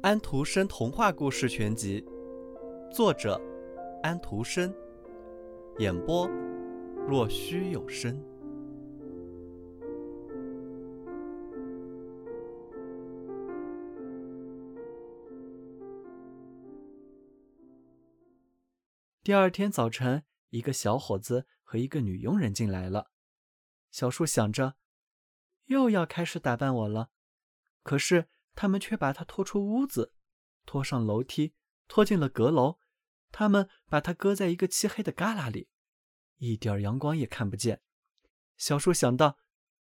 安徒生童话故事全集，作者安徒生，演播若虚有声。第二天早晨，一个小伙子和一个女佣人进来了。小树想着，又要开始打扮我了。可是他们却把他拖出屋子，拖上楼梯，拖进了阁楼。他们把他搁在一个漆黑的旮旯里，一点阳光也看不见。小树想到，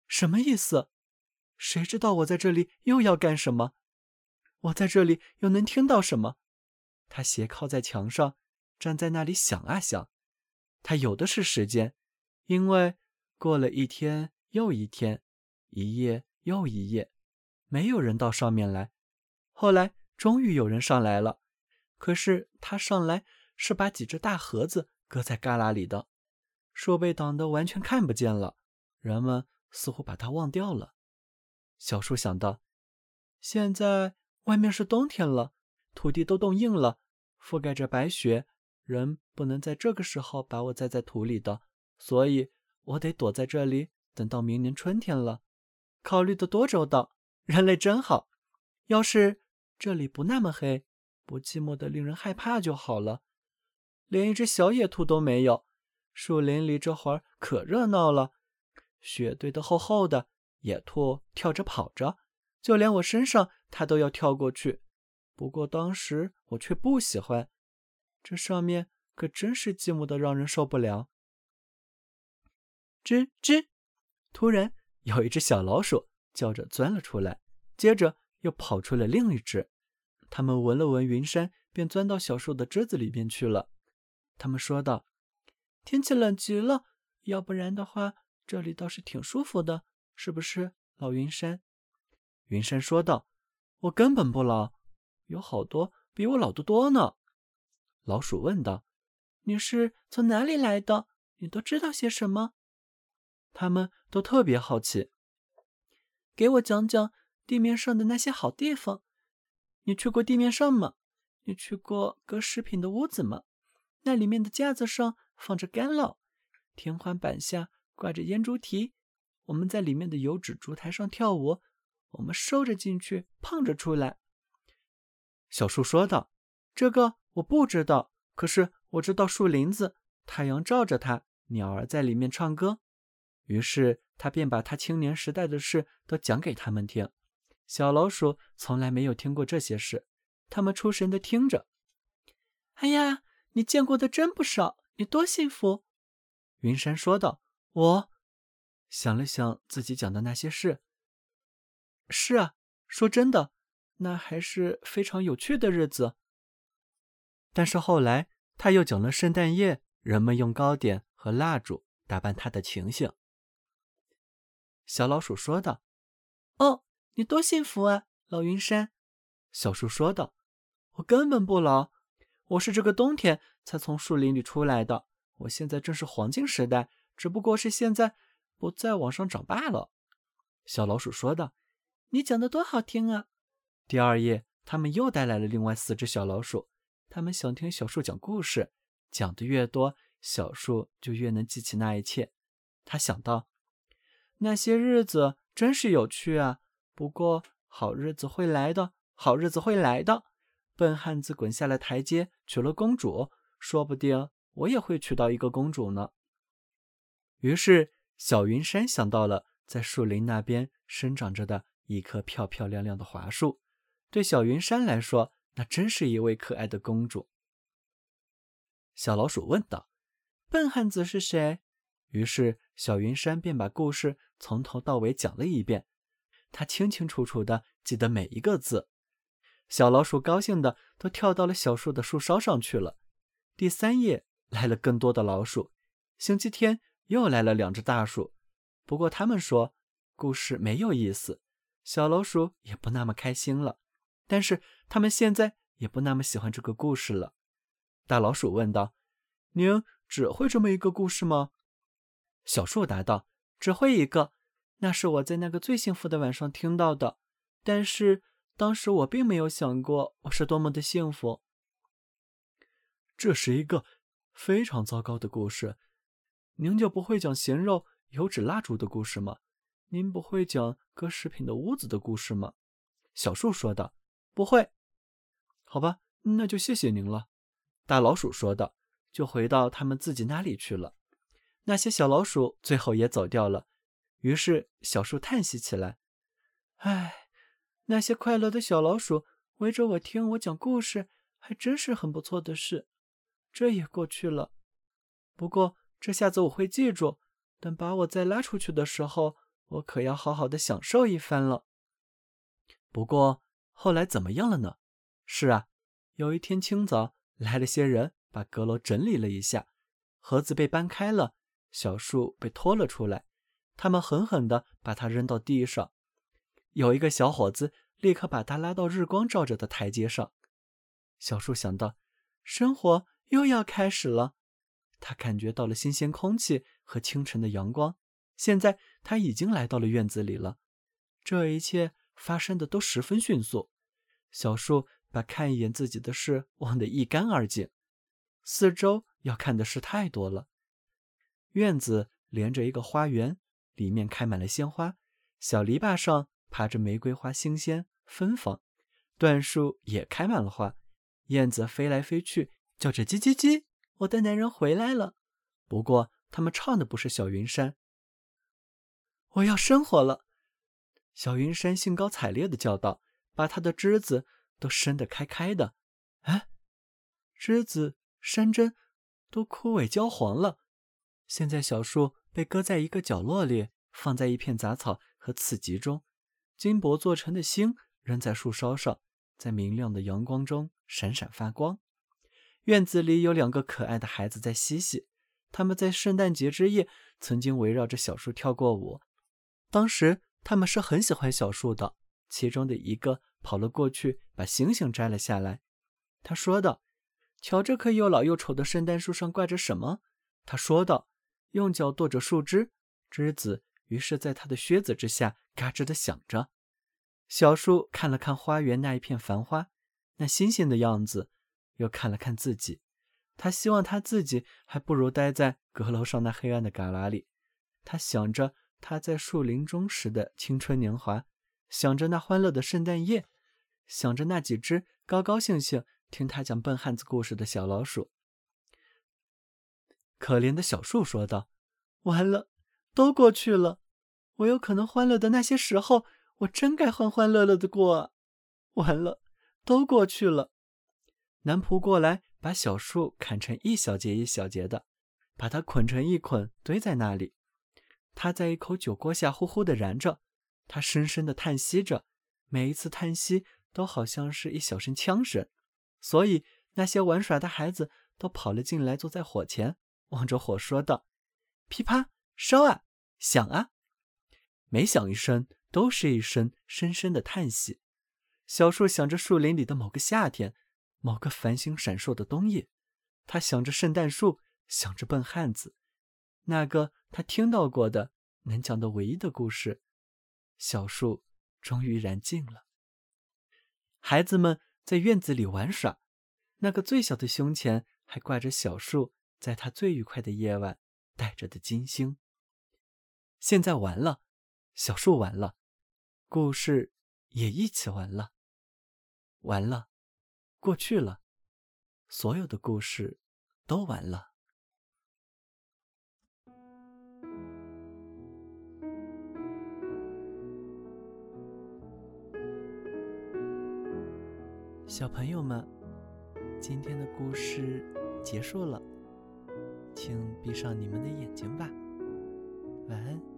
什么意思？谁知道我在这里又要干什么？我在这里又能听到什么？他斜靠在墙上。站在那里想啊想，他有的是时间，因为过了一天又一天，一夜又一夜，没有人到上面来。后来终于有人上来了，可是他上来是把几只大盒子搁在旮旯里的，树被挡得完全看不见了。人们似乎把他忘掉了。小树想到，现在外面是冬天了，土地都冻硬了，覆盖着白雪。人不能在这个时候把我栽在土里的，所以我得躲在这里，等到明年春天了。考虑的多周到，人类真好。要是这里不那么黑，不寂寞的令人害怕就好了。连一只小野兔都没有。树林里这会儿可热闹了，雪堆得厚厚的，野兔跳着跑着，就连我身上它都要跳过去。不过当时我却不喜欢。这上面可真是寂寞的，让人受不了。吱吱，突然有一只小老鼠叫着钻了出来，接着又跑出了另一只。他们闻了闻云山，便钻到小树的枝子里边去了。他们说道：“天气冷极了，要不然的话，这里倒是挺舒服的，是不是，老云山？”云山说道：“我根本不老，有好多比我老得多呢。”老鼠问道：“你是从哪里来的？你都知道些什么？”他们都特别好奇。给我讲讲地面上的那些好地方。你去过地面上吗？你去过搁食品的屋子吗？那里面的架子上放着干酪，天花板下挂着烟猪蹄。我们在里面的油纸烛台上跳舞。我们收着进去，胖着出来。小树说道：“这个。”我不知道，可是我知道树林子，太阳照着它，鸟儿在里面唱歌。于是他便把他青年时代的事都讲给他们听。小老鼠从来没有听过这些事，他们出神的听着。哎呀，你见过的真不少，你多幸福！云山说道。我想了想自己讲的那些事。是啊，说真的，那还是非常有趣的日子。但是后来，他又讲了圣诞夜人们用糕点和蜡烛打扮他的情形。小老鼠说道：“哦，你多幸福啊，老云山。”小树说道：“我根本不老，我是这个冬天才从树林里出来的。我现在正是黄金时代，只不过是现在不再往上长罢了。”小老鼠说道：“你讲的多好听啊！”第二夜，他们又带来了另外四只小老鼠。他们想听小树讲故事，讲的越多，小树就越能记起那一切。他想到，那些日子真是有趣啊！不过好日子会来的，好日子会来的。笨汉子滚下了台阶，娶了公主，说不定我也会娶到一个公主呢。于是，小云山想到了在树林那边生长着的一棵漂漂亮亮的桦树。对小云山来说，那真是一位可爱的公主。小老鼠问道：“笨汉子是谁？”于是小云山便把故事从头到尾讲了一遍，他清清楚楚的记得每一个字。小老鼠高兴的都跳到了小树的树梢上去了。第三夜来了更多的老鼠，星期天又来了两只大鼠。不过他们说故事没有意思，小老鼠也不那么开心了。但是他们现在也不那么喜欢这个故事了。大老鼠问道：“您只会这么一个故事吗？”小树答道：“只会一个，那是我在那个最幸福的晚上听到的。但是当时我并没有想过我是多么的幸福。这是一个非常糟糕的故事。您就不会讲咸肉、油纸蜡烛的故事吗？您不会讲搁食品的屋子的故事吗？小树说道：“不会。”好吧，那就谢谢您了。大老鼠说道，就回到他们自己那里去了。那些小老鼠最后也走掉了。于是小树叹息起来：“唉，那些快乐的小老鼠围着我听我讲故事，还真是很不错的事。这也过去了。不过这下子我会记住，等把我再拉出去的时候，我可要好好的享受一番了。”不过后来怎么样了呢？是啊，有一天清早来了些人，把阁楼整理了一下，盒子被搬开了，小树被拖了出来。他们狠狠地把它扔到地上。有一个小伙子立刻把他拉到日光照着的台阶上。小树想到，生活又要开始了。他感觉到了新鲜空气和清晨的阳光。现在他已经来到了院子里了。这一切。发生的都十分迅速，小树把看一眼自己的事忘得一干二净。四周要看的事太多了。院子连着一个花园，里面开满了鲜花，小篱笆上爬着玫瑰花，新鲜芬芳。椴树也开满了花，燕子飞来飞去，叫着叽叽叽。我的男人回来了。不过他们唱的不是小云山。我要生活了。小云山兴高采烈的叫道：“把它的枝子都伸得开开的，哎，枝子、山针都枯萎焦黄了。现在小树被搁在一个角落里，放在一片杂草和刺棘中。金箔做成的星扔在树梢上，在明亮的阳光中闪闪发光。院子里有两个可爱的孩子在嬉戏，他们在圣诞节之夜曾经围绕着小树跳过舞，当时。”他们是很喜欢小树的，其中的一个跑了过去，把星星摘了下来。他说道：“瞧，这棵又老又丑的圣诞树上挂着什么？”他说道，用脚跺着树枝，枝子于是在他的靴子之下嘎吱的响着。小树看了看花园那一片繁花，那新鲜的样子，又看了看自己。他希望他自己还不如待在阁楼上那黑暗的旮旯里。他想着。他在树林中时的青春年华，想着那欢乐的圣诞夜，想着那几只高高兴兴听他讲笨汉子故事的小老鼠。可怜的小树说道：“完了，都过去了。我有可能欢乐的那些时候，我真该欢欢乐乐的过啊！完了，都过去了。”男仆过来，把小树砍成一小节一小节的，把它捆成一捆，堆在那里。他在一口酒锅下呼呼地燃着，他深深地叹息着，每一次叹息都好像是一小声枪声，所以那些玩耍的孩子都跑了进来，坐在火前，望着火说道：“噼啪，烧啊，响啊！”每响一声，都是一声深深的叹息。小树想着树林里的某个夏天，某个繁星闪烁的冬夜，他想着圣诞树，想着笨汉子。那个他听到过的能讲的唯一的故事，小树终于燃尽了。孩子们在院子里玩耍，那个最小的胸前还挂着小树在他最愉快的夜晚带着的金星。现在完了，小树完了，故事也一起完了，完了，过去了，所有的故事都完了。小朋友们，今天的故事结束了，请闭上你们的眼睛吧，晚安。